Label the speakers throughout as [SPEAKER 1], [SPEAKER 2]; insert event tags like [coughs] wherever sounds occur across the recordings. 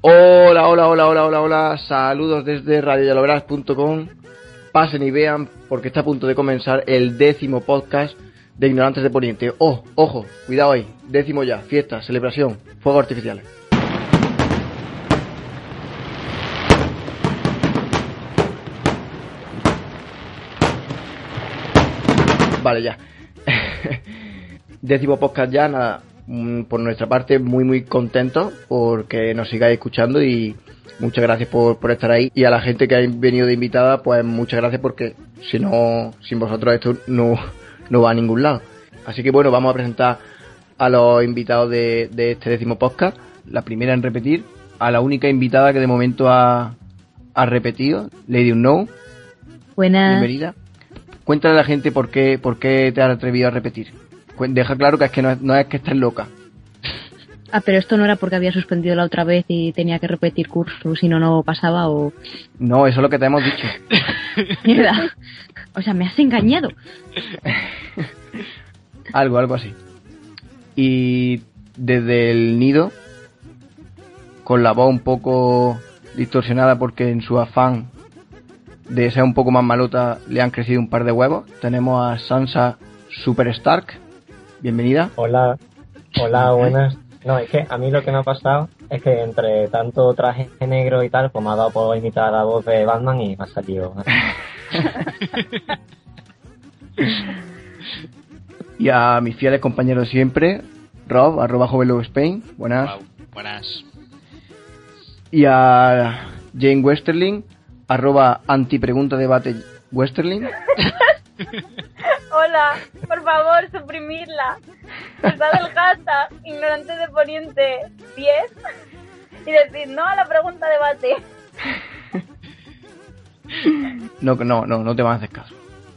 [SPEAKER 1] Hola, hola, hola, hola, hola, hola. Saludos desde radioyaloverás.com. Pasen y vean porque está a punto de comenzar el décimo podcast de Ignorantes de Poniente. Oh, ojo, cuidado ahí. Décimo ya. Fiesta, celebración, fuegos artificiales. Vale, ya. [laughs] décimo podcast ya, nada. mm, Por nuestra parte, muy, muy contentos porque nos sigáis escuchando y muchas gracias por, por estar ahí. Y a la gente que ha venido de invitada, pues muchas gracias porque si no, sin vosotros esto no, no va a ningún lado. Así que bueno, vamos a presentar a los invitados de, de este décimo podcast. La primera en repetir, a la única invitada que de momento ha, ha repetido, Lady Unknown.
[SPEAKER 2] Buenas.
[SPEAKER 1] Bienvenida. Cuéntale a la gente por qué, por qué te has atrevido a repetir. Deja claro que es que no es, no es que estés loca.
[SPEAKER 2] Ah, pero esto no era porque había suspendido la otra vez y tenía que repetir curso, si no, no pasaba o...
[SPEAKER 1] No, eso es lo que te hemos dicho. [laughs]
[SPEAKER 2] Mierda. O sea, me has engañado. [laughs]
[SPEAKER 1] Algo, algo así. Y desde el nido, con la voz un poco distorsionada porque en su afán de ser un poco más malota le han crecido un par de huevos, tenemos a Sansa Super Stark. Bienvenida.
[SPEAKER 3] Hola, hola, buenas. No, es que a mí lo que me ha pasado es que entre tanto traje negro y tal, pues me ha dado por imitar la voz de Batman y me ha salido. [laughs]
[SPEAKER 1] Y a mis fieles compañeros siempre, Rob, arroba Spain. Buenas.
[SPEAKER 4] Guau, buenas.
[SPEAKER 1] Y a Jane Westerling, arroba antipregunta debate Westerling. [laughs]
[SPEAKER 5] Hola, por favor, suprimirla. Está del hashtag ignorante de poniente 10 y decir no a la pregunta debate. [laughs]
[SPEAKER 1] No, no, no, no te van a hacer caso.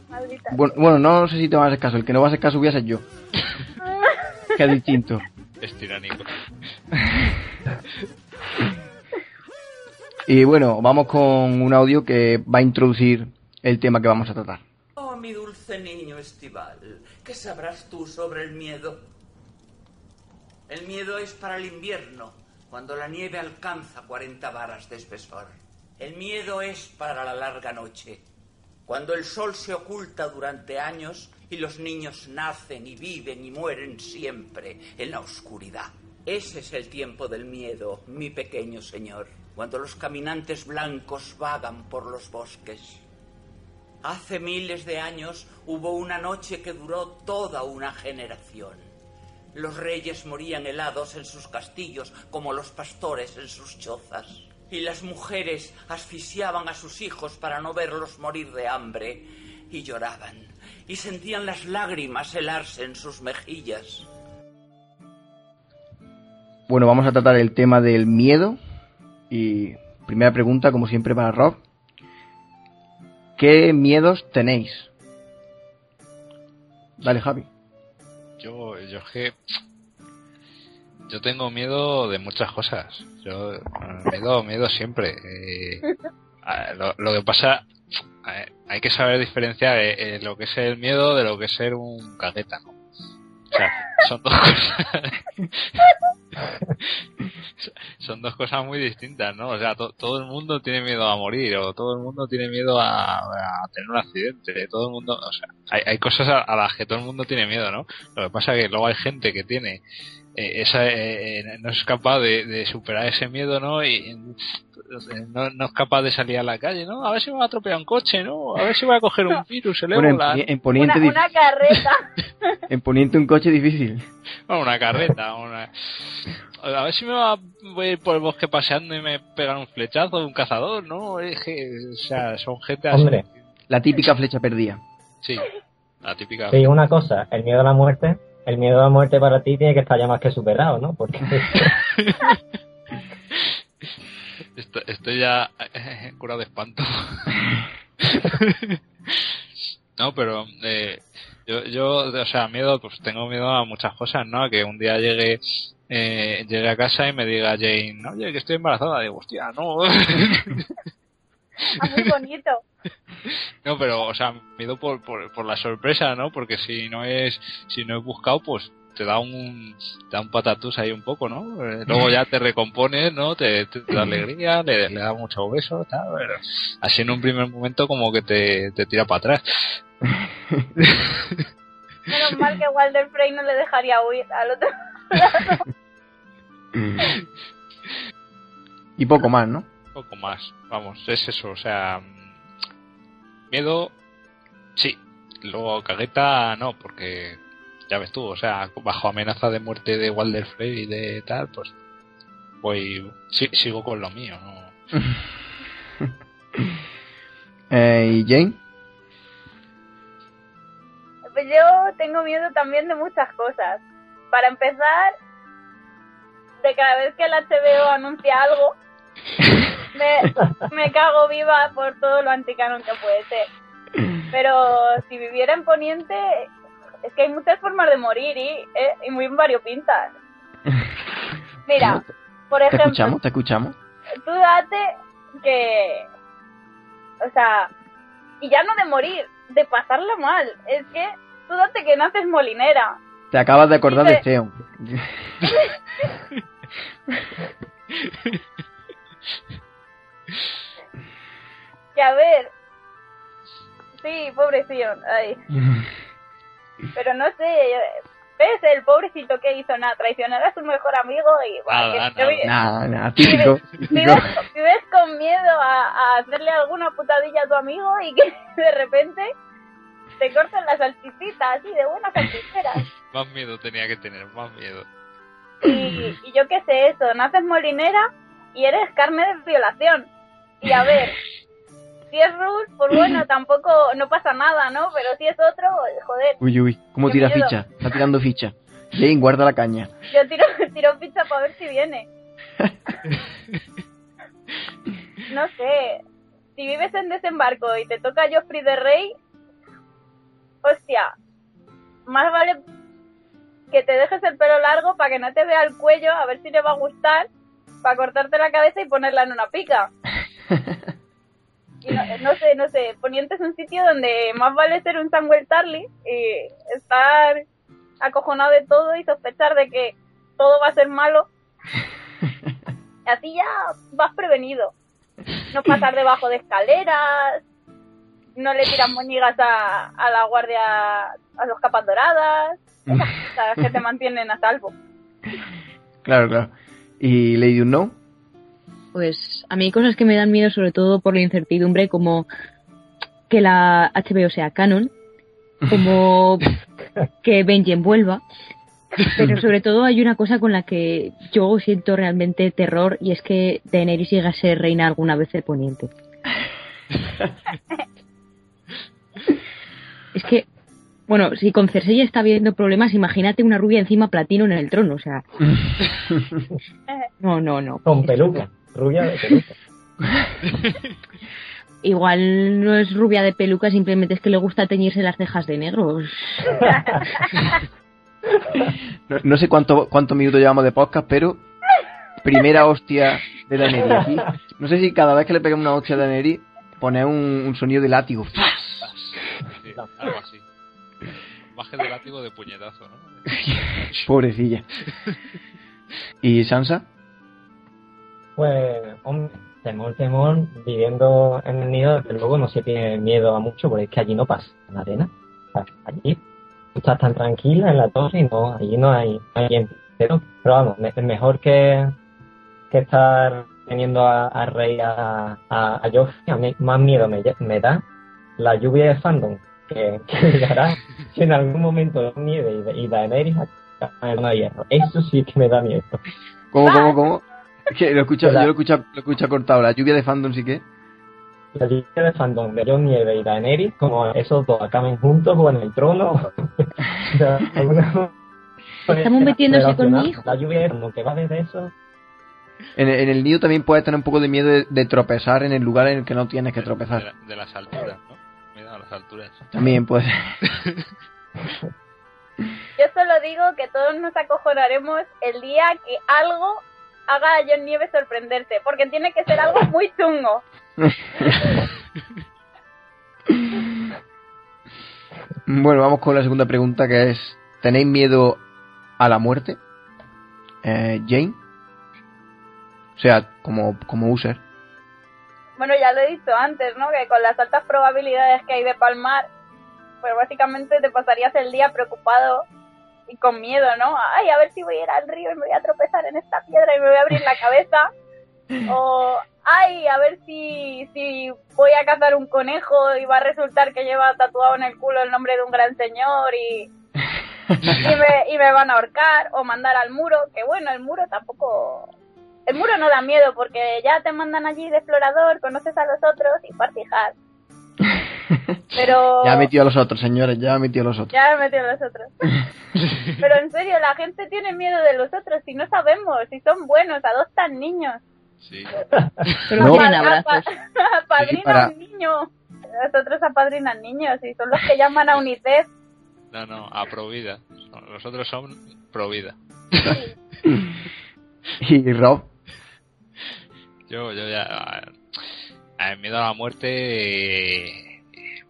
[SPEAKER 5] Maldita.
[SPEAKER 1] Bueno, bueno, no sé si te van a hacer caso. El que no va a hacer caso voy a ser yo. [laughs] Que es distinto.
[SPEAKER 4] Es tiránico.
[SPEAKER 1] Y bueno, vamos con un audio que va a introducir el tema que vamos a tratar.
[SPEAKER 6] Oh, mi dulce niño estival, ¿qué sabrás tú sobre el miedo? El miedo es para el invierno, cuando la nieve alcanza 40 varas de espesor. El miedo es para la larga noche, cuando el sol se oculta durante años y los niños nacen y viven y mueren siempre en la oscuridad. Ese es el tiempo del miedo, mi pequeño señor, cuando los caminantes blancos vagan por los bosques. Hace miles de años hubo una noche que duró toda una generación. Los reyes morían helados en sus castillos como los pastores en sus chozas. Y las mujeres asfixiaban a sus hijos para no verlos morir de hambre. Y lloraban. Y sentían las lágrimas helarse en sus mejillas.
[SPEAKER 1] Bueno, vamos a tratar el tema del miedo. Y primera pregunta, como siempre, para Rob. ¿Qué miedos tenéis? Dale, Javi.
[SPEAKER 4] Yo, yo es que. Yo tengo miedo de muchas cosas. Yo. eh, Miedo, miedo siempre. Eh, lo, que pasa. Hay que saber diferenciar eh, eh, lo que es el miedo de lo que es ser un cagueta, ¿no? O sea, son dos [laughs] cosas. [laughs] son dos cosas muy distintas, ¿no? O sea, to- todo el mundo tiene miedo a morir, o todo el mundo tiene miedo a, tener un accidente, todo el mundo, o sea, hay, hay cosas a, las que todo el mundo tiene miedo, ¿no? Lo que pasa es que luego hay gente que tiene eh, esa, eh, eh, no es capaz de, superar ese miedo, ¿no? Y no, no es capaz de salir a la calle, ¿no? A ver si me va a atropellar un coche, ¿no? A ver si voy a coger un [laughs] virus, el
[SPEAKER 1] Bueno, en,
[SPEAKER 4] ébola,
[SPEAKER 1] en
[SPEAKER 5] Una,
[SPEAKER 1] Poniente,
[SPEAKER 5] una carreta. [laughs]
[SPEAKER 1] en Poniente un coche difícil.
[SPEAKER 4] Bueno, una carreta, una... A ver si me va, voy a ir por el bosque paseando y me pegan un flechazo de un cazador, ¿no? Es que, o sea, son gente así.
[SPEAKER 3] Hombre.
[SPEAKER 1] La típica flecha perdida.
[SPEAKER 4] Sí, la típica.
[SPEAKER 3] Sí, una cosa, el miedo a la muerte, el miedo a la muerte para ti tiene que estar ya más que superado, ¿no? Porque [laughs]
[SPEAKER 4] Estoy, estoy ya [laughs] curado de espanto. [laughs] no, pero eh, yo, yo, o sea, miedo, pues tengo miedo a muchas cosas, ¿no? A que un día llegue eh, llegue a casa y me diga Jane, oye, que estoy embarazada. Digo, hostia, no.
[SPEAKER 5] Ah, muy bonito. [laughs]
[SPEAKER 4] No, pero, o sea, miedo por, por, por la sorpresa, ¿no? Porque si no es, si no es buscado, pues te da un, te da un patatús ahí un poco, ¿no? Eh, Luego ya te recompones, ¿no? Te, te, te da [clears throat] alegría, le, le da muchos besos, tal, pero así en un primer momento como que te, te tira para atrás. [laughs]
[SPEAKER 5] Menos mal que Walder Frey no le dejaría huir al otro lado.
[SPEAKER 1] Y poco más, ¿no?
[SPEAKER 4] Poco más, vamos, es eso, o sea, miedo, sí, luego cagueta no, porque ya ves tú, o sea, bajo amenaza de muerte de Walder Frey y de tal, pues voy, sí, sigo con lo mío, ¿no? [laughs]
[SPEAKER 1] Eh, ¿Y Jane?
[SPEAKER 5] Pues yo tengo miedo también de muchas cosas. Para empezar, de cada vez que el HBO anuncia algo, [laughs] me, me cago viva por todo lo anticanon que puede ser. Pero si viviera en Poniente, es que hay muchas formas de morir y, eh, y muy variopintas. [laughs] Mira, por
[SPEAKER 1] ¿Te
[SPEAKER 5] ejemplo,
[SPEAKER 1] escuchamos? ¿Te escuchamos?
[SPEAKER 5] tú date que, o sea, y ya no de morir, de pasarla mal. Es que tú date que naces molinera.
[SPEAKER 1] Te acabas de acordar de Theon. [laughs]
[SPEAKER 5] Que a ver, sí, pobrecillo, ay. [laughs] Pero no sé, ves el pobrecito que hizo nada, traicionar a su mejor amigo y
[SPEAKER 4] Nada,
[SPEAKER 1] Nada, nada, típico. típico.
[SPEAKER 5] vives, vives con miedo a, a hacerle alguna putadilla a tu amigo y que [laughs] de repente te cortan las salchichitas así de buenas salchicheras.
[SPEAKER 4] Más miedo tenía que tener, más miedo.
[SPEAKER 5] Y, y yo qué sé eso, naces molinera y eres carne de violación. Y a ver, si es Ruth, pues bueno, [clears throat] tampoco, no pasa nada, ¿no? Pero si es otro, joder,
[SPEAKER 1] Uy, uy, ¿cómo tira
[SPEAKER 5] miedo.
[SPEAKER 1] ficha? Está tirando ficha. Jane, guarda la caña.
[SPEAKER 5] yo tiro, [laughs] tiro ficha para ver si viene. [laughs] No sé, si vives en desembarco y te toca Joffrey de Rey, hostia, más vale que te dejes el pelo largo para que no te vea el cuello, a ver si le va a gustar, para cortarte la cabeza y ponerla en una pica. [laughs] Y no, no sé, no sé, Poniente es un sitio donde más vale ser un Samuel Tarly y estar acojonado de todo y sospechar de que todo va a ser malo. [laughs] Así ya vas prevenido. No pasar debajo de escaleras, no le tiras moñigas a, a la guardia, a los capas doradas, esas cosas que te [laughs] mantienen a salvo.
[SPEAKER 1] Claro, claro. ¿Y Lady Unknown?
[SPEAKER 2] Pues a mí hay cosas que me dan miedo, sobre todo por la incertidumbre, como que la HBO sea canon, como [laughs] que Benjen vuelva. Pero sobre [laughs] todo hay una cosa con la que yo siento realmente terror y es que Daenerys llegue a ser reina alguna vez de Poniente. [laughs] Es que, bueno, si con Cersei ya está habiendo problemas, imagínate una rubia encima platino en el trono, o sea, no, no, no.
[SPEAKER 3] Con peluca, rubia de peluca. [laughs]
[SPEAKER 2] Igual no es rubia de peluca, simplemente es que le gusta teñirse las cejas de negro. [laughs]
[SPEAKER 1] No, no sé cuánto cuántos minutos llevamos de podcast, pero primera hostia de aquí. No sé si cada vez que le peguemos una hostia a Daenerys pone un, un sonido de látigo.
[SPEAKER 4] Sí, algo así. Baje de látigo de puñetazo, ¿no?
[SPEAKER 1] Pobrecilla. ¿Y Sansa?
[SPEAKER 3] Pues, hombre, temor, temor, viviendo en el nido, desde luego no se tiene miedo a mucho, porque es que allí no pasa la arena. O sea, allí tú estás tan tranquila en la torre y no, allí no hay, no hay viento. Pero, pero vamos, es mejor que, que estar teniendo a, a Rey a, a, a Joffrey, a mí más miedo me, me da la lluvia de fandom que, [laughs] que llegará si en algún momento nieve y, y Daenerys acá en de hierro. Eso sí que me da miedo.
[SPEAKER 1] ¿Cómo, cómo, cómo? Es que lo escucha, yo lo escucha, lo escucha cortado. La lluvia de fandom sí que.
[SPEAKER 3] La lluvia de fandom de Jon Nieve y Daenerys, como esos dos acaben juntos o en el trono. [laughs] alguna
[SPEAKER 2] Estamos metiéndose con mi hijo.
[SPEAKER 3] La lluvia de fandom que va desde eso.
[SPEAKER 1] En, en el nido también puedes tener un poco de miedo de, de tropezar en el lugar en el que no tienes que
[SPEAKER 4] De,
[SPEAKER 1] tropezar.
[SPEAKER 4] la- de las alturas, ¿no? Mira, las alturas.
[SPEAKER 1] También puede ser. [laughs]
[SPEAKER 5] Yo solo digo que todos nos acojonaremos el día que algo haga a John Nieves sorprenderte porque tiene que ser algo muy chungo. [laughs]
[SPEAKER 1] bueno, vamos con la segunda pregunta que es, ¿tenéis miedo a la muerte? Eh, Jane. O sea, como, como user.
[SPEAKER 5] Bueno, ya lo he dicho antes, ¿no? Que con las altas probabilidades que hay de palmar, pues básicamente te pasarías el día preocupado y con miedo, ¿no? Ay, a ver si voy a ir al río y me voy a tropezar en esta piedra y me voy a abrir la cabeza. O, ay, a ver si, si voy a cazar un conejo y va a resultar que lleva tatuado en el culo el nombre de un gran señor y, y, me, y me van a ahorcar o mandar al muro, que bueno, el muro tampoco... El muro no da miedo porque ya te mandan allí de explorador, conoces a los otros y partijar. Pero... [laughs]
[SPEAKER 1] Ya ha metido a los otros, señores, ya ha metido a los otros.
[SPEAKER 5] Ya me metido los otros. [laughs] Pero en serio, la gente tiene miedo de los otros si no sabemos, si son buenos, adoptan niños.
[SPEAKER 4] Sí. [laughs]
[SPEAKER 2] Pero
[SPEAKER 1] No.
[SPEAKER 2] abrazos.
[SPEAKER 5] Apadrinan
[SPEAKER 1] para-
[SPEAKER 5] niños. Los otros apadrinan niños y son los que llaman a UNICEF.
[SPEAKER 4] No, no, a Provida. Los otros son Provida.
[SPEAKER 1] Y Rob,
[SPEAKER 4] Yo, yo ya. a- a- miedo a la muerte.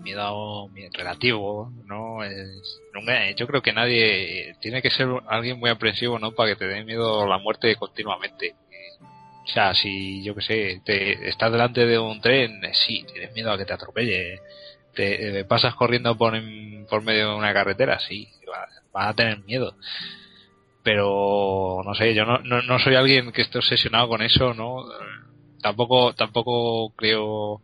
[SPEAKER 4] Miedo mi- relativo, ¿no? Nunca- yo creo que nadie. Tiene que ser alguien muy aprensivo, ¿no? Para que te dé miedo la muerte continuamente. O sea, si yo que sé, te estás delante de un tren, eh, sí, tienes miedo a que te atropelle. Te eh, pasas corriendo por, por medio de una carretera, sí, va- vas a tener miedo. Pero no sé, yo no, no, no soy alguien que esté obsesionado con eso, ¿no? Tampoco, tampoco creo.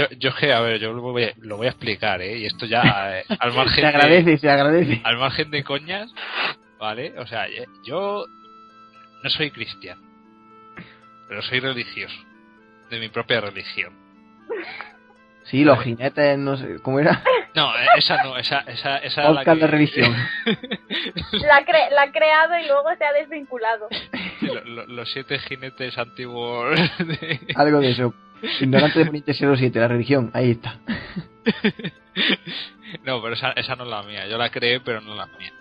[SPEAKER 4] Yo, yo es que, a ver, yo lo voy, a- lo voy a explicar, ¿eh? Y esto ya, [laughs] eh, al margen
[SPEAKER 1] se
[SPEAKER 4] de-
[SPEAKER 1] agradece, se agradece.
[SPEAKER 4] al margen de coñas, ¿vale? O sea, eh, yo no soy cristiano, pero soy religioso, de mi propia religión.
[SPEAKER 1] Sí, los jinetes, no sé, ¿cómo era?
[SPEAKER 4] No, eh, esa no, esa, esa, esa es la que-
[SPEAKER 1] de religión. [laughs]
[SPEAKER 5] La, ha cre- la ha creado y luego se ha desvinculado.
[SPEAKER 4] lo- lo- los siete jinetes antiguos [laughs] de-
[SPEAKER 1] Algo de eso. Ignorante de Poniente 07, la religión, ahí está. [laughs]
[SPEAKER 4] No, pero esa, esa no es la mía. Yo la creé, pero no la mía.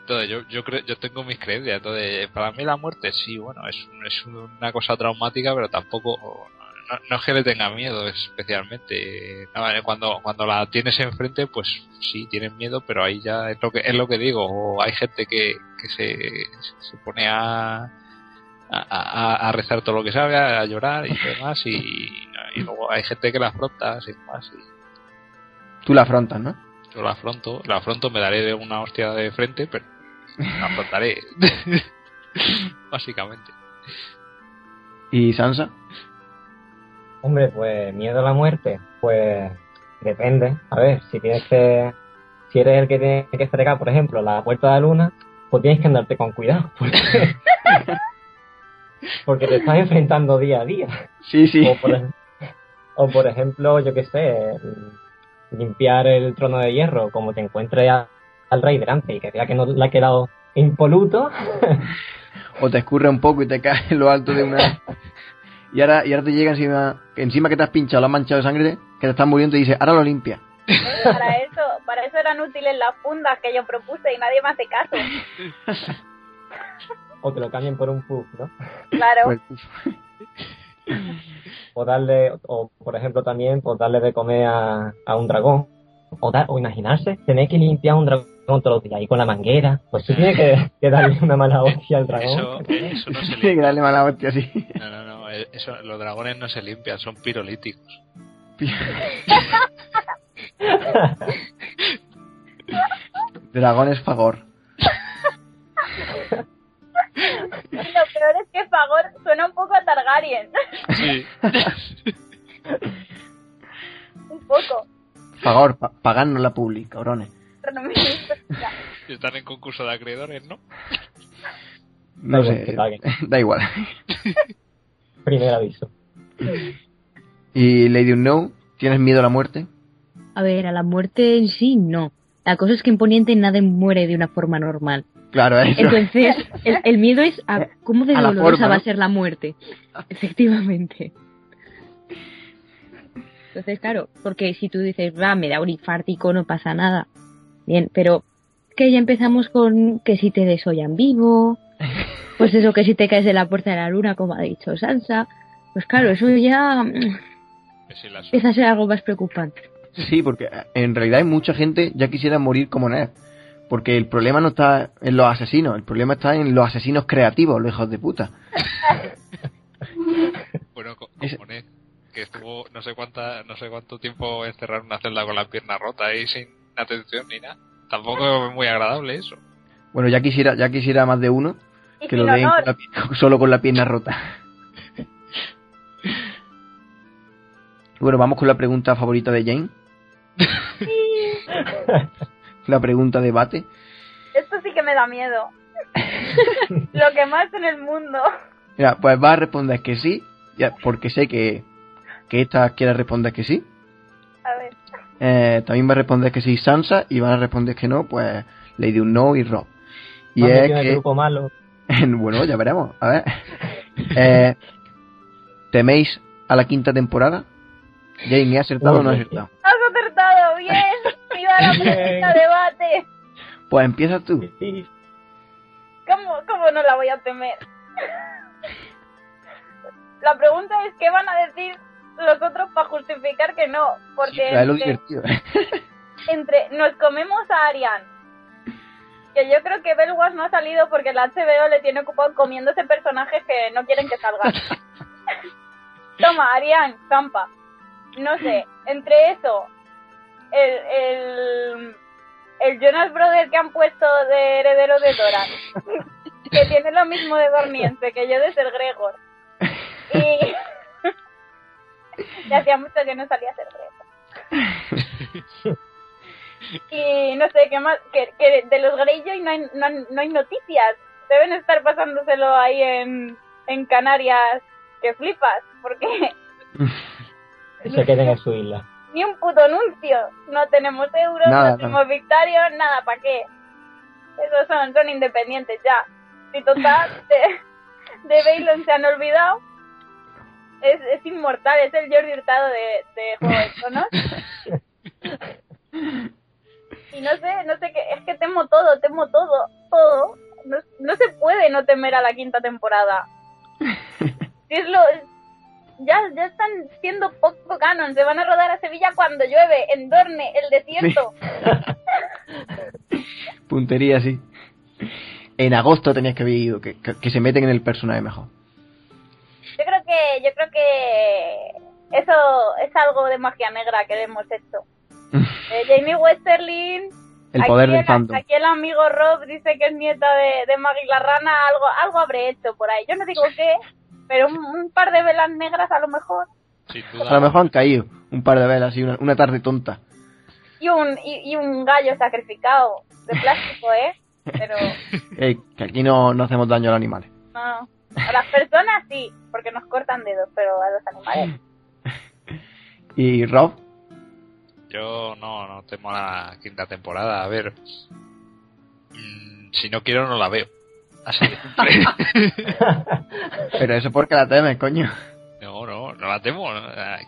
[SPEAKER 4] Entonces, yo, yo, creo, yo tengo mis creencias. Entonces, para mí la muerte, sí, bueno, es, es una cosa traumática, pero tampoco. No, es que le tenga miedo especialmente. Eh, cuando, cuando la tienes enfrente, pues sí, tienes miedo, pero ahí ya es lo que, es lo que digo. O hay gente que, que se, se pone a, a, a- a rezar todo lo que sabe, a llorar y demás, y, y luego hay gente que la afronta sin más. Y,
[SPEAKER 1] Tú la afrontas, ¿no?
[SPEAKER 4] yo la afronto, la afronto, me daré de una hostia de frente, pero la afrontaré. [laughs] Básicamente.
[SPEAKER 1] ¿Y Sansa?
[SPEAKER 3] Hombre, pues miedo a la muerte, pues depende. A ver, si tienes que, si eres el que tiene que fregar, por ejemplo, la puerta de la luna, pues tienes que andarte con cuidado, porque, [laughs] porque te estás enfrentando día a día.
[SPEAKER 1] Sí, sí.
[SPEAKER 3] O por, ej- o por ejemplo, yo qué sé, limpiar el trono de hierro, como te encuentres a- al rey delante y que vea que no le ha quedado impoluto,
[SPEAKER 1] O te escurre un poco y te caes en lo alto de una... Y ahora, y ahora te llega encima, encima que te has pinchado, lo has manchado de sangre, que te estás muriendo y dices, ahora lo limpia.
[SPEAKER 5] Para eso, para eso eran útiles las fundas que yo propuse y nadie me hace caso. [laughs]
[SPEAKER 3] o te lo cambien por un puff, ¿no?
[SPEAKER 5] Claro. [laughs]
[SPEAKER 3] O darle, o por ejemplo también, pues darle de comer a, a un dragón, o, dar, o imaginarse, tener que limpiar un dragón todos los días, ahí con la manguera, pues tú tienes que, que darle una mala hostia al dragón.
[SPEAKER 4] Eso, eso no se [laughs]
[SPEAKER 1] Tiene que
[SPEAKER 4] limpia.
[SPEAKER 1] darle mala hostia así.
[SPEAKER 4] No, no, no. eh, Eso, los dragones no se limpian, son pirolíticos. [laughs]
[SPEAKER 1] Dragones Fagor.
[SPEAKER 5] Lo peor es que Fagor suena un poco a Targaryen.
[SPEAKER 4] Sí. [laughs]
[SPEAKER 5] un poco.
[SPEAKER 1] Fagor, pa pagarnos la publi, cabrones.
[SPEAKER 4] Están en concurso de acreedores, ¿no?
[SPEAKER 1] No
[SPEAKER 3] Da igual,
[SPEAKER 1] sé,
[SPEAKER 3] que paguen. [laughs]
[SPEAKER 1] da igual. [laughs]
[SPEAKER 3] Primer aviso.
[SPEAKER 1] ¿Y Lady Unknown? ¿Tienes miedo a la muerte?
[SPEAKER 2] A ver, a la muerte en sí, no. La cosa es que en Poniente nadie muere de una forma normal.
[SPEAKER 1] Claro, eso.
[SPEAKER 2] Entonces, el, el miedo es a cómo de
[SPEAKER 1] A
[SPEAKER 2] dolorosa
[SPEAKER 1] forma,
[SPEAKER 2] va a
[SPEAKER 1] ¿no?
[SPEAKER 2] ser la muerte. Efectivamente. Entonces, claro, porque si tú dices, va, me da un infártico, no pasa nada. Bien, pero que ya empezamos con que si te desollan vivo, pues eso, que si te caes de la puerta de la luna, como ha dicho Sansa, pues claro, eso ya
[SPEAKER 4] las-
[SPEAKER 2] empieza a ser algo más preocupante.
[SPEAKER 1] Sí, porque en realidad hay mucha gente ya quisiera morir como Ned. Porque el problema no está en los asesinos, el problema está en los asesinos creativos, los hijos de puta.
[SPEAKER 4] Bueno, co-
[SPEAKER 1] Es-
[SPEAKER 4] como Ned, que estuvo no sé cuánta, no sé cuánto tiempo encerrado en una celda con la pierna rota y sin atención ni nada. Tampoco es muy agradable eso.
[SPEAKER 1] Bueno, ya quisiera, ya quisiera más de uno que lo den con la solo con la pierna rota. Bueno, vamos con la pregunta favorita de Jane. [laughs] La pregunta debate.
[SPEAKER 5] Esto sí que me da miedo. [laughs] Lo que más en el mundo.
[SPEAKER 1] Mira, pues va a responder que sí, ya, porque sé que, que esta quiere responder que sí.
[SPEAKER 5] A ver.
[SPEAKER 1] Eh, también va a responder que sí Sansa y van a responder que no, pues Lady Unknown y Rob. Y es
[SPEAKER 3] el
[SPEAKER 1] que,
[SPEAKER 3] grupo malo. [laughs]
[SPEAKER 1] bueno, ya veremos, a ver. Eh, ¿Teméis a la quinta temporada? Jane, ¿he acertado o no he acertado?
[SPEAKER 5] La pregunta debate.
[SPEAKER 1] Pues empieza tú.
[SPEAKER 3] Sí.
[SPEAKER 5] ¿Cómo, ¿Cómo no la voy a temer? La pregunta es qué van a decir los otros para justificar que no, porque
[SPEAKER 1] Es lo
[SPEAKER 5] entre,
[SPEAKER 1] divertido. [laughs]
[SPEAKER 5] entre- nos comemos a Ariane, que yo creo que Belwas no ha salido porque la HBO le tiene ocupado comiéndose personajes que no quieren que salgan. [laughs] Toma, Ariane, campa. No sé, entre eso, el, el, el Jonas Brother que han puesto de heredero de Doran, [laughs] que tiene lo mismo de Dorniense que yo de ser Gregor. Y, [laughs] y hacía mucho que no salía a ser Gregor. Y no sé qué más, que, que de los Greyjoy no hay, no, no hay noticias. Deben estar pasándoselo ahí en, en Canarias que flipas, porque
[SPEAKER 3] Se queden en su isla.
[SPEAKER 5] Ni un puto anuncio. No tenemos euros,
[SPEAKER 1] Nada,
[SPEAKER 5] no tenemos victorios, nada, ¿para qué? Esos son, son independientes ya. Si total, [laughs] de, de Baylon se han olvidado. Es, es inmortal, es el Jordi Hurtado de, de Juego de Tronos. Y no sé, no sé qué, es que temo todo, temo todo, todo. No, no se puede no temer a la quinta temporada. [laughs] Si es lo, ya, ya están siendo poco canon, se van a rodar a Sevilla cuando llueve, en Dorne, el desierto. [laughs]
[SPEAKER 1] Puntería, sí. En agosto tenías que haber ido, que, que, que se meten en el personaje mejor.
[SPEAKER 5] Yo creo que, yo creo que eso es algo de magia negra que hemos hecho. Eh, Jamie Westerling,
[SPEAKER 1] El poder
[SPEAKER 5] aquí,
[SPEAKER 1] del
[SPEAKER 5] el,
[SPEAKER 1] fandom.
[SPEAKER 5] aquí el amigo Rob dice que es nieta de, de Maggie la rana, algo, algo habré hecho por ahí. Yo no digo qué, pero un, un par de velas negras a lo mejor.
[SPEAKER 1] A lo mejor han caído un par de velas y una, una tarde tonta.
[SPEAKER 5] Y un, y, y un gallo sacrificado de plástico, ¿eh? [laughs] Pero
[SPEAKER 1] que aquí no, no hacemos daño a los animales.
[SPEAKER 5] no. A las personas sí, porque nos cortan dedos, pero a los animales. [laughs]
[SPEAKER 1] ¿Y Rob?
[SPEAKER 4] Yo no, no temo la quinta temporada. A ver. mm, si no quiero, no la veo. [laughs] Así de. [laughs]
[SPEAKER 1] Pero eso porque la temes, coño.
[SPEAKER 4] No, no, no la temo.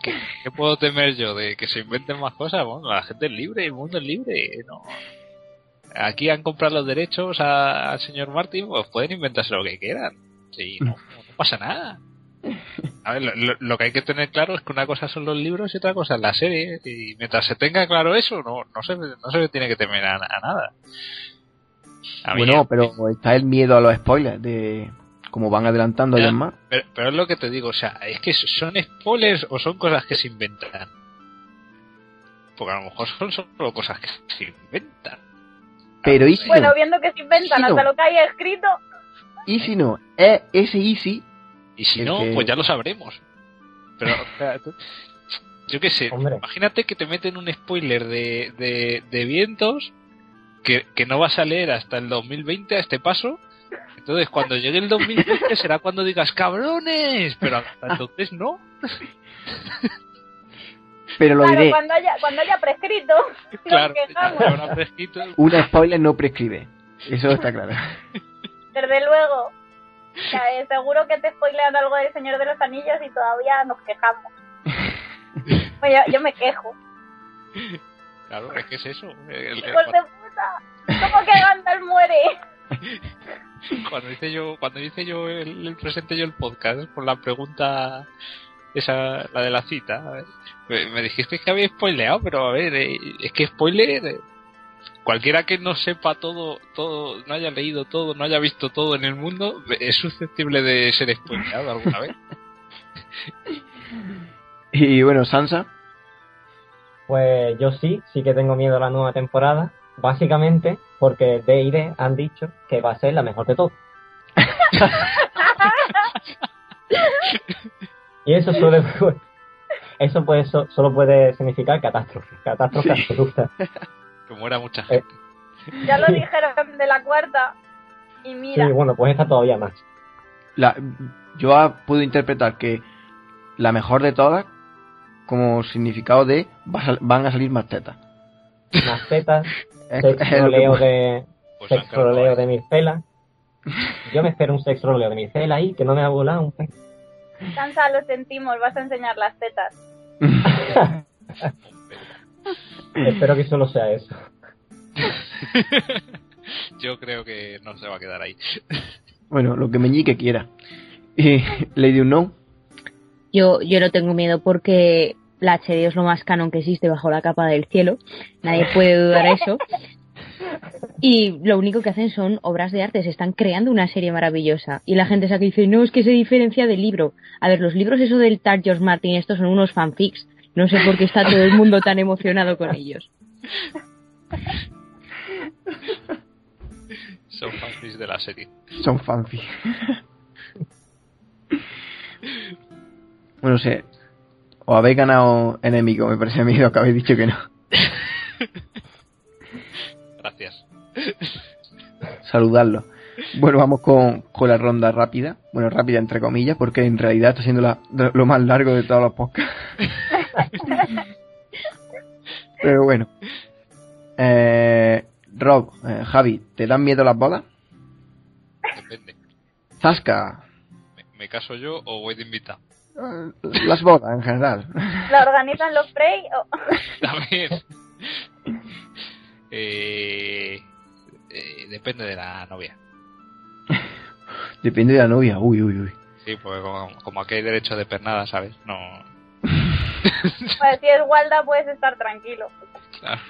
[SPEAKER 4] ¿Qué, qué puedo temer yo? ¿De que se inventen más cosas? Bueno, la gente es libre, el mundo es libre. No. Aquí han comprado los derechos a- al señor Martin, pues pueden inventarse lo que quieran. Sí, no, no pasa nada. A ver, lo, que hay que tener claro es que una cosa son los libros y otra cosa es la serie. Y mientras se tenga claro eso, no, no, se, no se le tiene que temer a, a nada. A mí-
[SPEAKER 1] Bueno, pero está el miedo a los spoilers de como van adelantando
[SPEAKER 4] Ya.
[SPEAKER 1] más.
[SPEAKER 4] Pero, pero es lo que te digo, o sea, es que son spoilers o son cosas que se inventan. Porque a lo mejor son solo cosas que se inventan.
[SPEAKER 1] Pero ¿y si
[SPEAKER 5] Bueno,
[SPEAKER 1] no?
[SPEAKER 5] viendo que se inventan
[SPEAKER 1] no.
[SPEAKER 5] hasta lo que hay escrito,
[SPEAKER 1] ¿Y si no? Es ese easy.
[SPEAKER 4] Y si
[SPEAKER 1] Es
[SPEAKER 4] no,
[SPEAKER 1] que-
[SPEAKER 4] pues ya lo sabremos. Pero, o sea, tú- yo qué sé,
[SPEAKER 3] Hombre.
[SPEAKER 4] imagínate que te meten un spoiler de, de, de vientos que, que no vas a leer hasta el 2020 a este paso. Entonces, cuando llegue el 2020 será cuando digas, cabrones, pero hasta entonces no.
[SPEAKER 1] Pero lo
[SPEAKER 5] claro,
[SPEAKER 1] diré.
[SPEAKER 5] cuando haya, cuando haya prescrito, [laughs]
[SPEAKER 4] Claro, habrá prescrito.
[SPEAKER 1] Un spoiler no prescribe. Eso está claro.
[SPEAKER 5] Desde luego. O sea, eh, seguro que te spoilean algo del Señor de los Anillos y todavía nos quejamos. [laughs] Yo, yo me quejo.
[SPEAKER 4] Claro, es que es eso. El- el-
[SPEAKER 5] ¡Hijos ¿Cómo que Gandalf muere? [laughs]
[SPEAKER 4] cuando hice yo cuando hice yo el, el presente yo el podcast por la pregunta esa, la de la cita. a ver. Me, me dijiste que había spoileado, pero a ver, eh, es que spoiler, eh, cualquiera que no sepa todo, todo, no haya leído todo, no haya visto todo en el mundo, es susceptible de ser spoileado alguna vez. [laughs]
[SPEAKER 1] Y bueno, Sansa.
[SPEAKER 3] Pues yo sí, sí que tengo miedo a la nueva temporada. Básicamente porque D&D han dicho que va a ser la mejor de todas. y eso suele, [laughs] eso puede, so- solo puede significar catástrofe, catástrofe absoluta.
[SPEAKER 4] Que muera mucha
[SPEAKER 3] Eh,
[SPEAKER 4] gente.
[SPEAKER 5] Ya lo dijeron de la cuarta. Y
[SPEAKER 3] Sí,
[SPEAKER 5] mira,
[SPEAKER 3] bueno, pues esta todavía más.
[SPEAKER 1] La, yo puedo interpretar que la mejor de todas como significado de van a salir más tetas.
[SPEAKER 3] Más tetas, [laughs]
[SPEAKER 1] Es-
[SPEAKER 3] sexo
[SPEAKER 1] es lo que
[SPEAKER 3] roleo
[SPEAKER 1] puedo-
[SPEAKER 3] de,
[SPEAKER 4] Pues es.
[SPEAKER 3] de Mircela. Yo me espero un sexo roleo de Mircela ahí, que no me ha volado un pez.
[SPEAKER 5] Sansa, lo sentimos, vas a enseñar las tetas. [laughs]
[SPEAKER 3] Espero que solo sea eso. [laughs]
[SPEAKER 4] Yo creo que no se va a quedar ahí.
[SPEAKER 1] Bueno, lo que Meñique quiera. Y Lady Unknown.
[SPEAKER 2] Yo, yo no tengo miedo porque la HD es lo más canon que existe bajo la capa del cielo. Nadie puede dudar eso. Y lo único que hacen son obras de arte, se están creando una serie maravillosa. Y la gente saca y dice, no, es que se diferencia del libro. A ver, los libros, eso del Tart George Martin, estos son unos fanfics. No sé por qué está todo el mundo tan emocionado con ellos.
[SPEAKER 4] Son fanfics de la serie.
[SPEAKER 1] Son fanfic. bueno, sé. O habéis ganado enemigo, me parece a mí lo que habéis dicho que no. [laughs]
[SPEAKER 4] Gracias.
[SPEAKER 1] Saludarlo. Bueno, vamos con, con la ronda rápida. Bueno, rápida entre comillas, porque en realidad está siendo la- lo más largo de todos los podcasts. [laughs] Pero bueno. Eh, Rob, eh, Javi, ¿te dan miedo las bodas?
[SPEAKER 4] Depende.
[SPEAKER 1] Zasca,
[SPEAKER 4] ¿Me, me caso yo o voy de invitado?
[SPEAKER 1] Eh, las bodas en general. [laughs]
[SPEAKER 5] ¿La organizan los Frey o...? [laughs]
[SPEAKER 4] También. Eh, eh, depende de la novia.
[SPEAKER 1] Depende de la novia. Uy, uy, uy.
[SPEAKER 4] Sí, porque como, como aquí hay derecho de pernada, ¿sabes? No. [laughs]
[SPEAKER 5] Pues si es Walda puedes estar tranquilo.
[SPEAKER 4] Claro.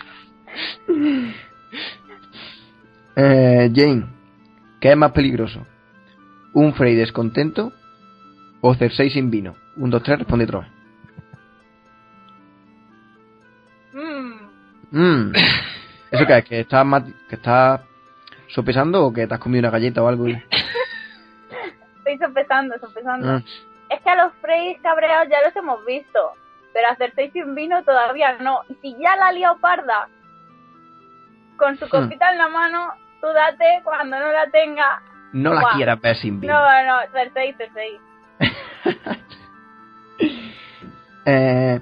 [SPEAKER 1] Eh, Jane, ¿qué es más peligroso? ¿Un Frey descontento o Cersei sin vino? Un, dos, tres, responde Troy.
[SPEAKER 5] Mm,
[SPEAKER 1] Mm. [coughs] ¿Eso qué es? ¿Que estás, que estás sopesando o que te has comido una galleta o algo? y- [laughs]
[SPEAKER 5] estoy sopesando, sopesando.
[SPEAKER 1] Ah,
[SPEAKER 5] Es que a los Frey cabreados ya los hemos visto. Pero hacer seis sin vino todavía no. Y si ya la ha liado parda con su copita en la mano, tú date cuando no la tenga.
[SPEAKER 1] no la
[SPEAKER 5] Guau.
[SPEAKER 1] quieras ver sin vino.
[SPEAKER 5] No, no, Cersei, Cersei. [laughs]
[SPEAKER 1] Eh,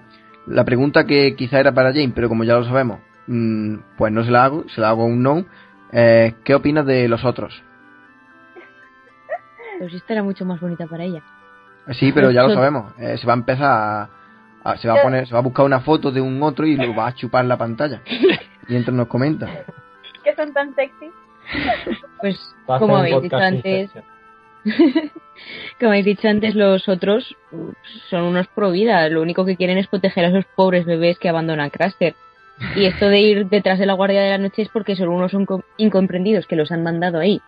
[SPEAKER 1] la pregunta que quizá era para Jane, pero como ya lo sabemos, mm, pues no se la hago, se la hago a un no. Eh, ¿Qué opinas de los otros? [laughs]
[SPEAKER 2] Pues esta era mucho más bonita para ella.
[SPEAKER 1] Sí, pero ya lo [laughs] sabemos. Eh, se va a empezar a, a- se va a poner, se va a buscar una foto de un otro y lo va a chupar en la pantalla. Mientras nos comenta.
[SPEAKER 5] Que son tan sexy.
[SPEAKER 2] Pues, como habéis dicho antes. [laughs] como habéis dicho antes, los otros son unos pro vida. Lo único que quieren es proteger a esos pobres bebés que abandonan Craster. Y esto de ir detrás de la guardia de la noche es porque solo unos son co- incomprendidos que los han mandado ahí.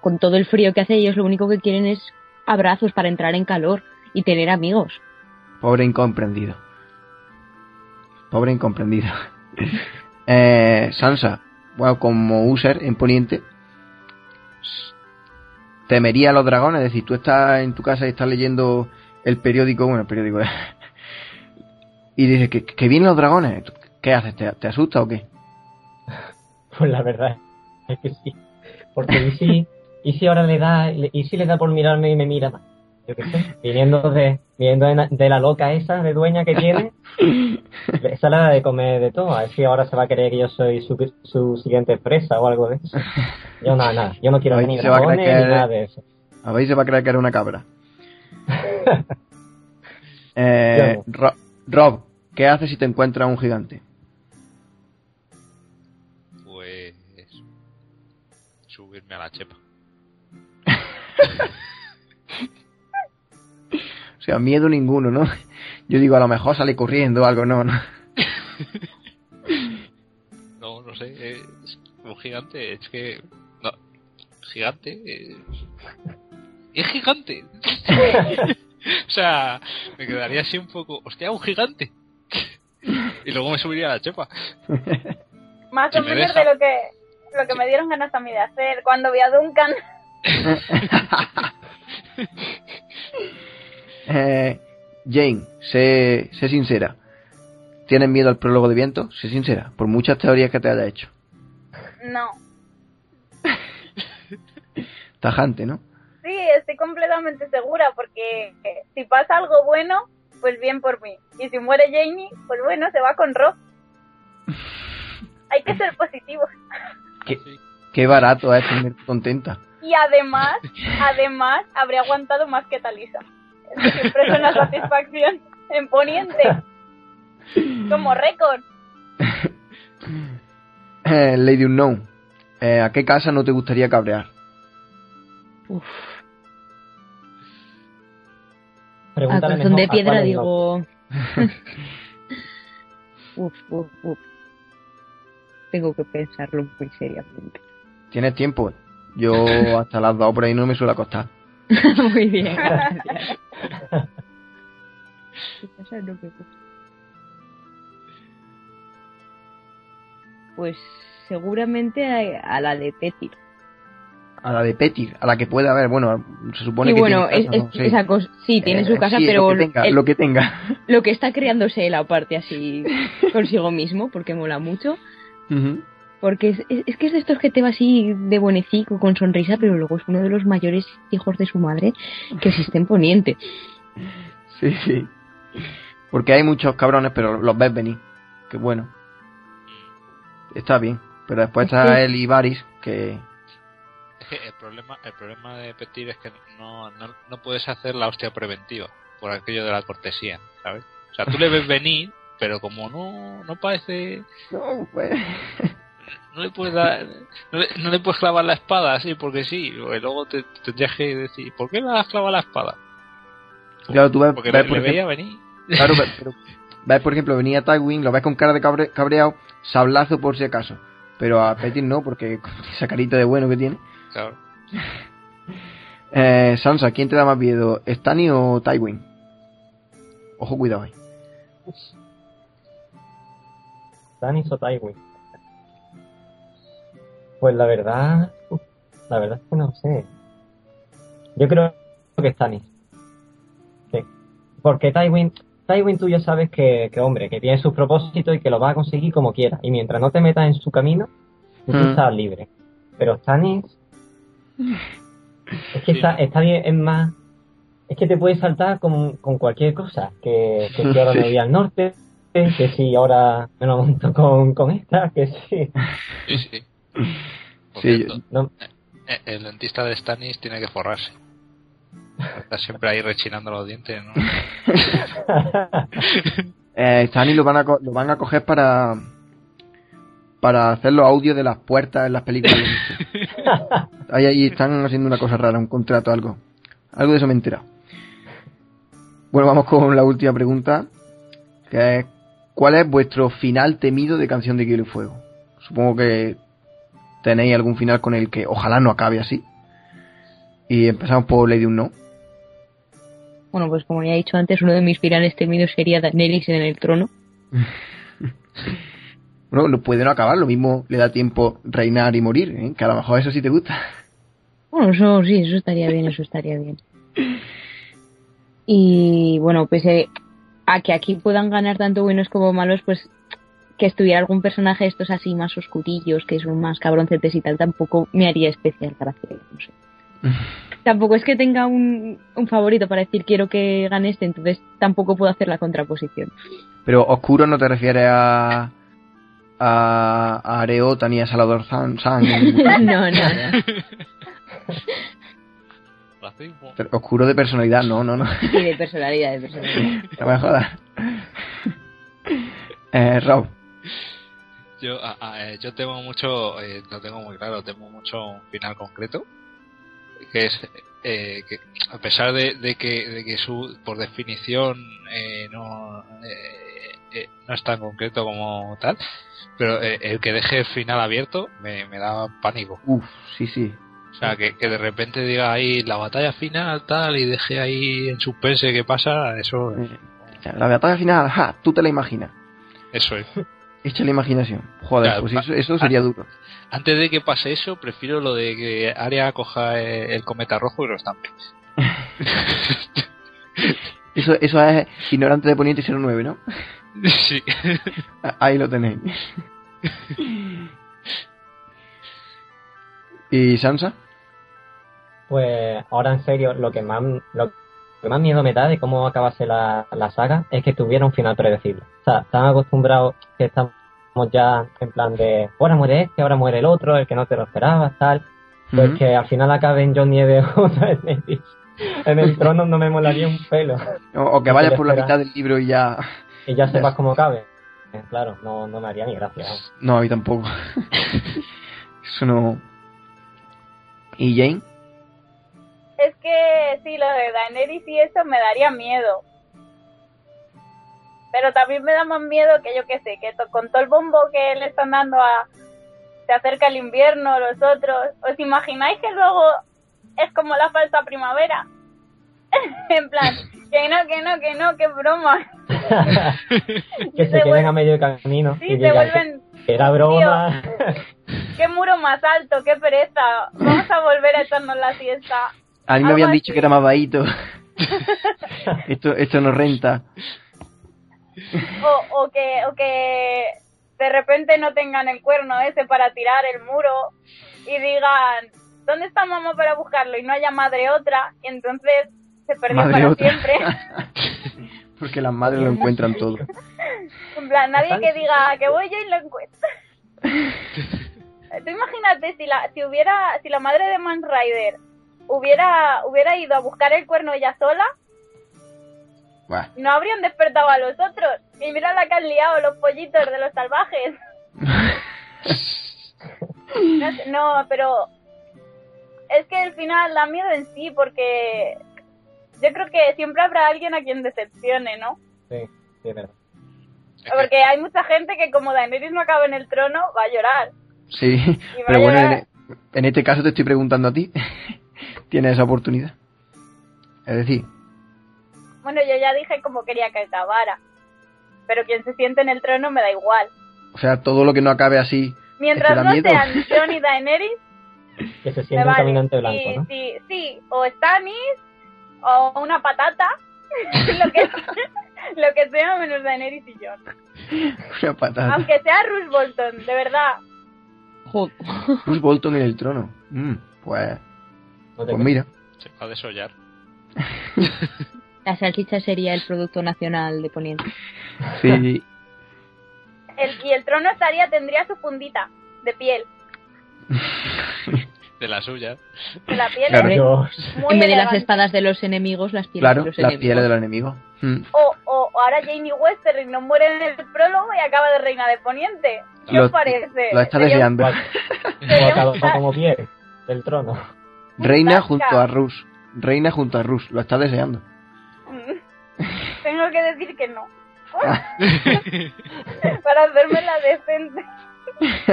[SPEAKER 2] Con todo el frío que hace ellos, lo único que quieren es abrazos para entrar en calor y tener amigos.
[SPEAKER 1] Pobre incomprendido. Pobre incomprendido. [laughs] eh, Sansa, bueno, como user en Poniente, temería a los dragones. Es decir, tú estás en tu casa y estás leyendo el periódico, bueno, el periódico, [laughs] y dices que, vienen los dragones. ¿Qué haces? ¿Te, te asusta o qué?
[SPEAKER 3] Pues la verdad es que sí. Porque y si, y si ahora le da, y si le da por mirarme y me mira más. Yo viniendo de, viniendo de, la loca esa de dueña que tiene, [laughs] esa la de comer de todo. A ver si ahora se va a creer que yo soy su, su siguiente presa o algo de eso. Yo nada, nada, yo no quiero ni
[SPEAKER 1] si se va a creer
[SPEAKER 3] dragones
[SPEAKER 1] que
[SPEAKER 3] ni nada de eso.
[SPEAKER 1] A ver, se va a creer que era una cabra. [laughs] eh, Ro- Rob, ¿qué haces si te encuentras un gigante?
[SPEAKER 4] Pues. Subirme a la chepa. [laughs]
[SPEAKER 1] sea, miedo ninguno, ¿no? [laughs] Yo digo, a lo mejor sale corriendo o algo, no, no. [laughs]
[SPEAKER 4] No, no sé. eh, Es un gigante, es que. No, gigante. eh, Es gigante. [laughs] o sea, me quedaría así un poco. Hostia, un gigante. Y luego me subiría a la chepa.
[SPEAKER 5] Más o
[SPEAKER 4] me
[SPEAKER 5] menos
[SPEAKER 4] deja.
[SPEAKER 5] de lo que lo que me dieron ganas a mí de hacer cuando vi a Duncan.
[SPEAKER 1] Eh, Jane, sé, sé sincera. ¿Tienes miedo al prólogo de viento? Sé sincera, por muchas teorías que te haya hecho.
[SPEAKER 5] No. [laughs]
[SPEAKER 1] Tajante, ¿no?
[SPEAKER 5] Sí, estoy completamente segura porque eh, si pasa algo bueno, pues bien por mí. Y si muere Jamie, pues bueno, se va con Rob. Hay que ser positivos. [laughs]
[SPEAKER 1] Qué, qué barato es tener contenta.
[SPEAKER 5] Y además, además, habría aguantado más que Talisa. Siempre es una satisfacción en Poniente. Como récord.
[SPEAKER 1] Eh, Lady Unknown, eh, ¿a qué casa no te gustaría cabrear?
[SPEAKER 2] Uf, a corazón de piedra digo... uf, uf, uf. Tengo que pensarlo muy seriamente.
[SPEAKER 1] ¿Tienes tiempo? Yo hasta las dos por ahí no me suele acostar. [laughs]
[SPEAKER 2] muy bien, gracias. ¿Qué pasa? No me gusta. Pues seguramente a, a la de Petir.
[SPEAKER 1] A la de Petir, a la que puede haber, bueno, se supone que
[SPEAKER 2] bueno,
[SPEAKER 1] tiene
[SPEAKER 2] es,
[SPEAKER 1] casa, ¿no?
[SPEAKER 2] es-
[SPEAKER 1] Sí.
[SPEAKER 2] esa cosa, sí, tiene
[SPEAKER 1] Eh,
[SPEAKER 2] su casa,
[SPEAKER 1] sí,
[SPEAKER 2] pero
[SPEAKER 1] lo que tenga,
[SPEAKER 2] el-
[SPEAKER 1] lo que tenga.
[SPEAKER 2] lo que está creándose él aparte así consigo mismo, porque mola mucho. [laughs] Porque es, es- es que es de estos que te va así de buenecico, con sonrisa, pero luego es uno de los mayores hijos de su madre que existe en Poniente. [laughs]
[SPEAKER 1] Sí, sí. Porque hay muchos cabrones, pero los ves venir. Que bueno. Está bien. Pero después está
[SPEAKER 2] Sí.
[SPEAKER 1] él y Varys, que...
[SPEAKER 4] Es que el problema, el problema de Petir es que no, no, no puedes hacer la hostia preventiva por aquello de la cortesía, ¿sabes? O sea, tú le ves venir, pero como no, no parece, [laughs]
[SPEAKER 1] No, pues...
[SPEAKER 4] no le puedes dar, no le, no le puedes clavar la espada así porque sí, y luego te, te tendrías que decir, ¿por qué le has clavado la espada?
[SPEAKER 1] Claro, tú ves,
[SPEAKER 4] Porque
[SPEAKER 1] ves,
[SPEAKER 4] le,
[SPEAKER 1] por
[SPEAKER 4] le
[SPEAKER 1] ejemplo,
[SPEAKER 4] veía venir.
[SPEAKER 1] claro, ves, [laughs] pero ves, por ejemplo, venía Tywin, lo ves con cara de cabre- cabreado, sablazo por si acaso. Pero a Petir no, porque con [laughs] esa carita de bueno que tiene.
[SPEAKER 4] Claro. [laughs]
[SPEAKER 1] Eh, Sansa, ¿quién te da más miedo? ¿Stanny o Tywin? Ojo, cuidado ahí.
[SPEAKER 3] Stannis o Tywin. Pues la verdad, la verdad es que no sé. Yo creo que Stannis. Sí. Porque Tywin, Tywin tú ya sabes que, que, hombre, que tiene sus propósitos y que lo va a conseguir como quiera. Y mientras no te metas en su camino, tú
[SPEAKER 1] Mm.
[SPEAKER 3] estás libre. Pero Stannis, es que
[SPEAKER 4] Sí.
[SPEAKER 3] está, Stannis es más, es que te puedes saltar con, con cualquier cosa. Que, que si ahora [laughs]
[SPEAKER 1] Sí.
[SPEAKER 3] me voy al norte, que si ahora me lo monto con, con esta, que sí.
[SPEAKER 4] Sí, sí. Por
[SPEAKER 1] Sí,
[SPEAKER 4] cierto,
[SPEAKER 3] No,
[SPEAKER 4] eh, el dentista de Stanis tiene que forrarse. Está siempre ahí rechinando los dientes, ¿no? [laughs]
[SPEAKER 1] Eh, Stanny lo van a co- lo van a coger para para hacer los audios de las puertas en las películas. [laughs] ahí, ahí están haciendo una cosa rara, un contrato, algo. Algo de eso me he enterado. Bueno, vamos con la última pregunta, que es ¿cuál es vuestro final temido de Canción de Hielo y Fuego? Supongo que tenéis algún final con el que ojalá no acabe así. Y empezamos por Lady Unknown.
[SPEAKER 2] Bueno, pues como ya he dicho antes, uno de mis finales temidos sería Daenerys en el trono. [laughs]
[SPEAKER 1] Bueno, no puede no acabar, lo mismo le da tiempo reinar y morir, ¿eh? que a lo mejor eso sí te gusta.
[SPEAKER 2] Bueno, eso sí, eso estaría bien, eso estaría bien. Y bueno, pues eh, a que aquí puedan ganar tanto buenos como malos, pues que estuviera algún personaje de estos así más oscurillos, que son más cabroncetes y tal, tampoco me haría especial gracia. No sé. [laughs] Tampoco es que tenga un, un favorito para decir quiero que gane este, entonces tampoco puedo hacer la contraposición.
[SPEAKER 1] Pero oscuro no te refieres a a, a Areota ni a Salador San, San [laughs]
[SPEAKER 2] No, no, no.
[SPEAKER 4] Racismo.
[SPEAKER 1] oscuro de personalidad, no, no, no,
[SPEAKER 2] Sí, de personalidad, de personalidad. [laughs]
[SPEAKER 1] no me jodas. Eh, Rob,
[SPEAKER 4] Yo, a- a- eh, yo temo mucho, eh, lo tengo muy claro, temo mucho un final concreto, que es eh, que a pesar de, de que, de que su, por definición eh, no, eh, eh, no es tan concreto como tal, pero el que deje el final abierto me, me da pánico.
[SPEAKER 1] Uf, sí, sí.
[SPEAKER 4] O sea, que, que de repente diga ahí la batalla final tal y deje ahí en suspense qué pasa, eso,
[SPEAKER 1] la batalla final, ja, tú te la imaginas.
[SPEAKER 4] eso es.
[SPEAKER 1] Echa la imaginación. Joder,
[SPEAKER 4] Claro,
[SPEAKER 1] pues eso, eso sería duro.
[SPEAKER 4] Antes de que pase eso, prefiero lo de que Arya coja eh, el cometa rojo y lo estampe. [laughs]
[SPEAKER 1] Eso, eso es ignorante de Poniente 09, ¿no? [laughs]
[SPEAKER 4] sí.
[SPEAKER 1] Ah, Ahí lo tenéis. [laughs] ¿Y Sansa?
[SPEAKER 3] Pues ahora en serio, lo que más lo que más miedo me da de cómo acabase la, la saga es que tuviera un final predecible. O sea, están acostumbrados que estamos ya en plan de ahora muere este, ahora muere el otro, el que no te lo esperabas, tal. Pues que al final acaben John Nieve [laughs] o Daenerys en el trono no me molaría un pelo.
[SPEAKER 1] O, o que vayas por la mitad del libro y ya...
[SPEAKER 3] Y ya sepas cómo cabe. Eh, Claro, no, no me haría ni gracia. vamos.
[SPEAKER 1] No, a mí tampoco. [laughs] Eso no... ¿Y Jane?
[SPEAKER 5] Es que sí, lo de Daenerys y eso me daría miedo. Pero también me da más miedo que yo que sé, que to- con todo el bombo que le están dando a... Se acerca el invierno, los otros... ¿Os imagináis que luego es como la falsa primavera? [laughs] en plan, [laughs] que no, que no, que no, [laughs] que broma.
[SPEAKER 3] que
[SPEAKER 5] Se
[SPEAKER 3] queden a medio camino
[SPEAKER 5] Sí,
[SPEAKER 3] y
[SPEAKER 5] se vuelven...
[SPEAKER 3] que era broma.
[SPEAKER 5] ¡Qué muro más alto! ¡Qué pereza! Vamos a volver a echarnos la siesta.
[SPEAKER 1] A mí me habían dicho que era más bajito. [laughs] esto, esto no renta.
[SPEAKER 5] o, o que o que de repente no tengan el cuerno ese para tirar el muro y digan ¿dónde está mamá para buscarlo? y no haya madre otra y entonces se perdió
[SPEAKER 1] Madre
[SPEAKER 5] para
[SPEAKER 1] otra.
[SPEAKER 5] siempre [laughs]
[SPEAKER 1] Porque las madres lo encuentran todo. [laughs]
[SPEAKER 5] en plan nadie que diga que voy yo y lo encuentro tú imagínate si la si hubiera si la madre de Man Rider hubiera hubiera ido a buscar el cuerno ella sola no habrían despertado a los otros y mira la que han liado los pollitos de los salvajes [laughs] No, pero es que el final da miedo en sí porque yo creo que siempre habrá alguien a quien decepcione, ¿no?
[SPEAKER 3] sí,
[SPEAKER 4] que-
[SPEAKER 5] Porque hay mucha gente que como Daenerys no acaba en el trono va a llorar.
[SPEAKER 1] Sí, pero bueno, en este caso te estoy preguntando a ti. ¿Tienes esa oportunidad? Es decir,
[SPEAKER 5] Bueno, yo ya dije cómo quería que acabara. Pero quien se siente en el trono me da igual.
[SPEAKER 1] o sea, todo lo que no acabe así.
[SPEAKER 5] Mientras
[SPEAKER 1] ¿Te da
[SPEAKER 5] no
[SPEAKER 1] miedo?
[SPEAKER 5] sean Jon y Daenerys, [laughs]
[SPEAKER 3] Que se siente
[SPEAKER 5] vale.
[SPEAKER 3] caminante blanco,
[SPEAKER 5] sí,
[SPEAKER 3] ¿no?
[SPEAKER 5] sí, sí, o Stannis o una patata, [laughs] lo que [laughs] lo que sea menos Daenerys y Jon.
[SPEAKER 1] Una patata.
[SPEAKER 5] Aunque sea Ruth Bolton, de verdad.
[SPEAKER 1] Bruce Bolton en el trono. Mm, pues,
[SPEAKER 3] No
[SPEAKER 1] pues mira.
[SPEAKER 4] Se va a desollar. [laughs]
[SPEAKER 2] La salchicha sería el producto nacional de Poniente.
[SPEAKER 1] Sí, [laughs]
[SPEAKER 5] El, y el trono estaría, tendría su fundita de piel. [laughs]
[SPEAKER 4] De la suya.
[SPEAKER 5] Que la piel
[SPEAKER 1] Claro.
[SPEAKER 5] es
[SPEAKER 3] Dios.
[SPEAKER 5] muy
[SPEAKER 2] en vez de las espadas de los enemigos, las pieles
[SPEAKER 1] claro,
[SPEAKER 2] de los
[SPEAKER 1] las
[SPEAKER 2] enemigos.
[SPEAKER 1] pieles de los enemigos. Mm.
[SPEAKER 5] O, o ahora Jamie Westerling no muere en el prólogo y acaba de reina de Poniente. ¿Qué
[SPEAKER 1] Lo-
[SPEAKER 5] os parece?
[SPEAKER 1] Lo está deseando.
[SPEAKER 3] Como
[SPEAKER 5] un-
[SPEAKER 3] acabó como pie del trono.
[SPEAKER 1] Reina junto a Rus. Reina junto a Rus. Lo está deseando. [laughs]
[SPEAKER 5] Tengo que decir que no. [laughs] Para hacerme la decente.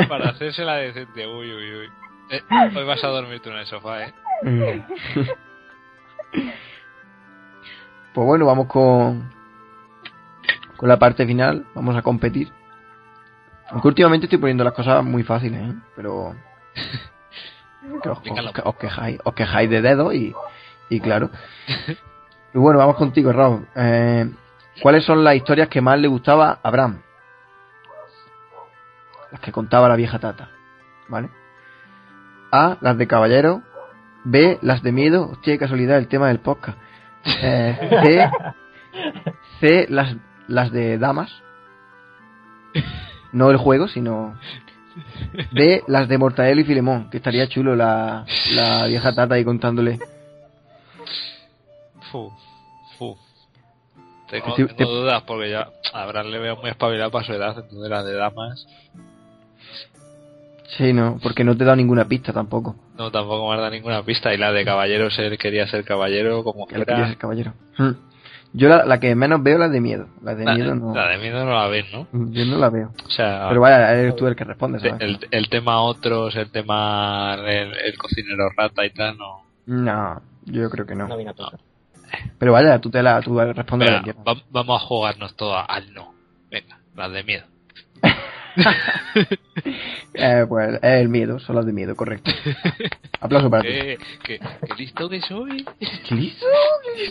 [SPEAKER 4] Para hacerse la decente. Uy, uy, uy. Eh, [laughs] hoy vas a dormir tú en el sofá, ¿eh?
[SPEAKER 1] Mm. pues bueno, vamos con con la parte final. Vamos a competir. Aunque últimamente estoy poniendo las cosas muy fáciles, ¿eh? pero que os,
[SPEAKER 4] Explícalo.
[SPEAKER 1] os- os quejáis, os quejáis de dedo y, y claro. Y bueno, vamos contigo, Raúl. Eh, ¿Cuáles son las historias que más le gustaba a Abraham? Las que contaba la vieja tata, ¿vale? A, las de caballero. B, las de miedo. Hostia, qué casualidad el tema del podcast. Eh, C, [laughs] C, las, las de damas. No el juego, sino... D, las de Mortadelo y Filemón, que estaría chulo la, la vieja tata ahí contándole.
[SPEAKER 4] Fu, fu. Tengo,
[SPEAKER 1] Estoy-
[SPEAKER 4] tengo
[SPEAKER 1] te-
[SPEAKER 4] dudas porque ya Abraham le veo muy espabilado para su edad, entonces las de damas.
[SPEAKER 1] Sí, no, porque no te da ninguna pista tampoco.
[SPEAKER 4] No, tampoco me ha dado ninguna pista. Y la de caballero, él quería ser caballero como
[SPEAKER 1] Él
[SPEAKER 4] fuera.
[SPEAKER 1] quería ser caballero. Hmm. Yo la, la que menos veo es la de miedo. La de
[SPEAKER 4] La,
[SPEAKER 1] miedo no.
[SPEAKER 4] la de miedo no la ves, ¿no?
[SPEAKER 1] Yo no la veo.
[SPEAKER 4] O sea,
[SPEAKER 1] Pero vaya, eres tú el que responde, ¿sabes?
[SPEAKER 4] el, el tema otros, el tema el, el cocinero rata y tal, no.
[SPEAKER 1] No, yo creo que no.
[SPEAKER 3] No.
[SPEAKER 1] Pero vaya, tú te la, tú respondes la
[SPEAKER 4] Venga,
[SPEAKER 1] que quieras.
[SPEAKER 4] va- vamos a jugarnos todo al no. Venga, las de miedo. [laughs] [laughs]
[SPEAKER 1] Eh, pues es el miedo, son las de miedo, correcto. [laughs] Aplauso para ti.
[SPEAKER 4] ¿Qué, qué, qué listo que soy.
[SPEAKER 1] ¿Qué listo?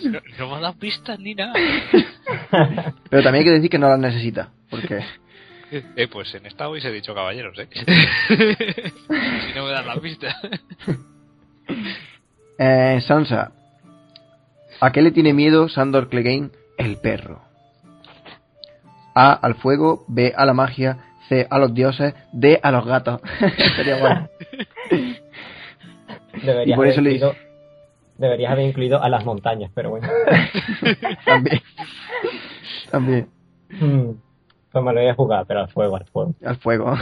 [SPEAKER 4] No, no me ha dado pistas ni nada. [laughs]
[SPEAKER 1] Pero también hay que decir que no las necesita, porque
[SPEAKER 4] Eh, pues en esta hoy se he dicho caballeros, ¿eh? si no me dan la pista.
[SPEAKER 1] Eh, Sansa. ¿A qué le tiene miedo Sandor Clegane? El perro. A. Al fuego. B. A la magia. C. A los dioses. D. A los gatos. [laughs] Sería bueno.
[SPEAKER 3] Deberías,
[SPEAKER 1] Y por eso
[SPEAKER 3] haber
[SPEAKER 1] le-
[SPEAKER 3] incluido, deberías haber incluido a las montañas, pero bueno. [laughs]
[SPEAKER 1] También. También.
[SPEAKER 3] Mm, Pues me lo voy a jugar, pero al fuego, al fuego.
[SPEAKER 1] Al fuego.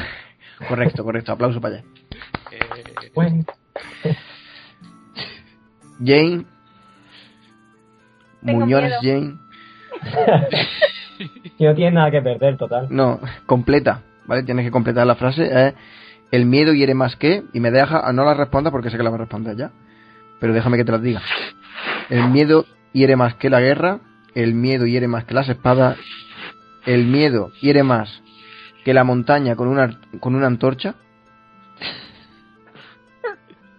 [SPEAKER 1] Correcto, correcto. Aplauso para allá.
[SPEAKER 4] Eh,
[SPEAKER 3] Bueno,
[SPEAKER 1] Jane.
[SPEAKER 5] Tengo
[SPEAKER 1] Muñones
[SPEAKER 5] miedo.
[SPEAKER 1] Jane. [laughs]
[SPEAKER 3] y no tienes nada que perder, total.
[SPEAKER 1] No, completa. ¿Vale? Tienes que completar la frase. Es el miedo hiere más que. Y me deja. No la responda porque sé que la va a responder ya. Pero déjame que te las diga. El miedo hiere más que la guerra. El miedo hiere más que las espadas. El miedo hiere más que la montaña con una, con una antorcha.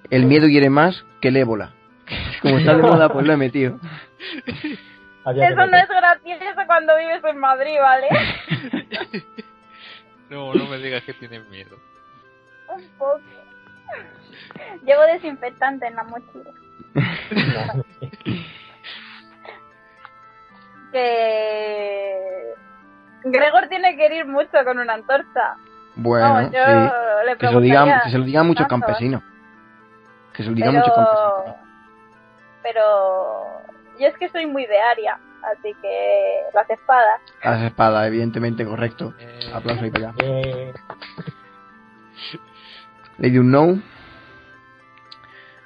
[SPEAKER 1] El miedo hiere más que el ébola. [laughs] Como está de moda, pues lo he metido.
[SPEAKER 5] Eso no es gracioso cuando vives en Madrid, ¿vale? [laughs]
[SPEAKER 4] no, no me digas que tienes miedo.
[SPEAKER 5] Un poco. Llevo desinfectante en la mochila. [laughs] Que... Gregor tiene que ir mucho con una antorcha.
[SPEAKER 1] Bueno,
[SPEAKER 5] yo
[SPEAKER 1] sí.
[SPEAKER 5] le
[SPEAKER 1] Que se lo digan,
[SPEAKER 5] preguntaría
[SPEAKER 1] que se lo digan muchos
[SPEAKER 5] tanto,
[SPEAKER 1] campesinos. Que se lo digan
[SPEAKER 5] pero...
[SPEAKER 1] muchos campesinos.
[SPEAKER 5] Pero yo es que soy muy de área, así que las espadas.
[SPEAKER 1] Las espadas, evidentemente, correcto.
[SPEAKER 4] Eh,
[SPEAKER 1] Aplauso ahí para allá.
[SPEAKER 3] Eh,
[SPEAKER 1] Lady Unknown.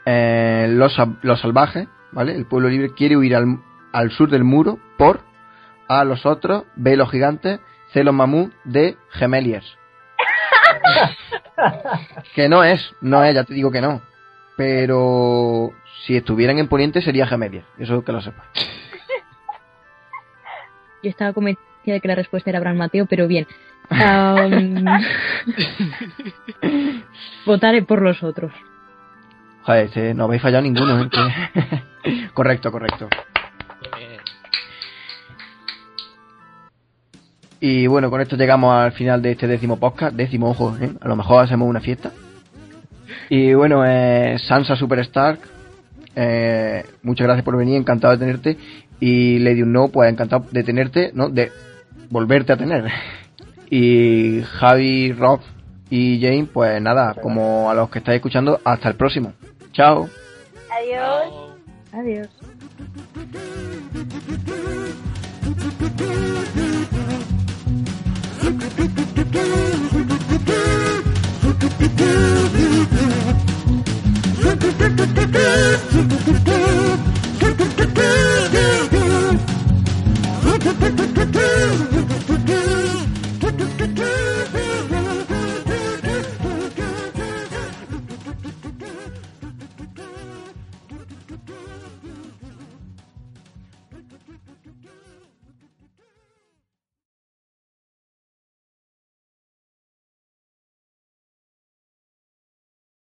[SPEAKER 1] Eh, los, sal- los salvajes, ¿vale? El pueblo libre quiere huir al, al sur del muro por A. Los otros, B. Los gigantes, C. Los mamut, D. Gemeliers. [laughs] que no es, no es, ya te digo que no. Pero si estuvieran en Poniente sería Gemeliers, eso que lo sepas.
[SPEAKER 2] Yo estaba convencida de que la respuesta era Abraham Mateo, pero bien. [laughs] Votaré por los otros.
[SPEAKER 1] Joder, este, no habéis fallado ninguno, ¿eh? [laughs] Correcto, correcto. Y bueno, con esto llegamos al final de este décimo podcast. Décimo, ojo, ¿eh? A lo mejor hacemos una fiesta. Y bueno, eh, Sansa Superstar, eh, muchas gracias por venir, encantado de tenerte. Y Lady No, pues encantado de tenerte, ¿no? De volverte a tener. Y Javi, Rob y Jane, pues nada, como a los que estáis escuchando, hasta el próximo. Chao.
[SPEAKER 5] Adiós.
[SPEAKER 2] Adiós. [laughs]
[SPEAKER 7] ¡Gracias! ¡Gracias!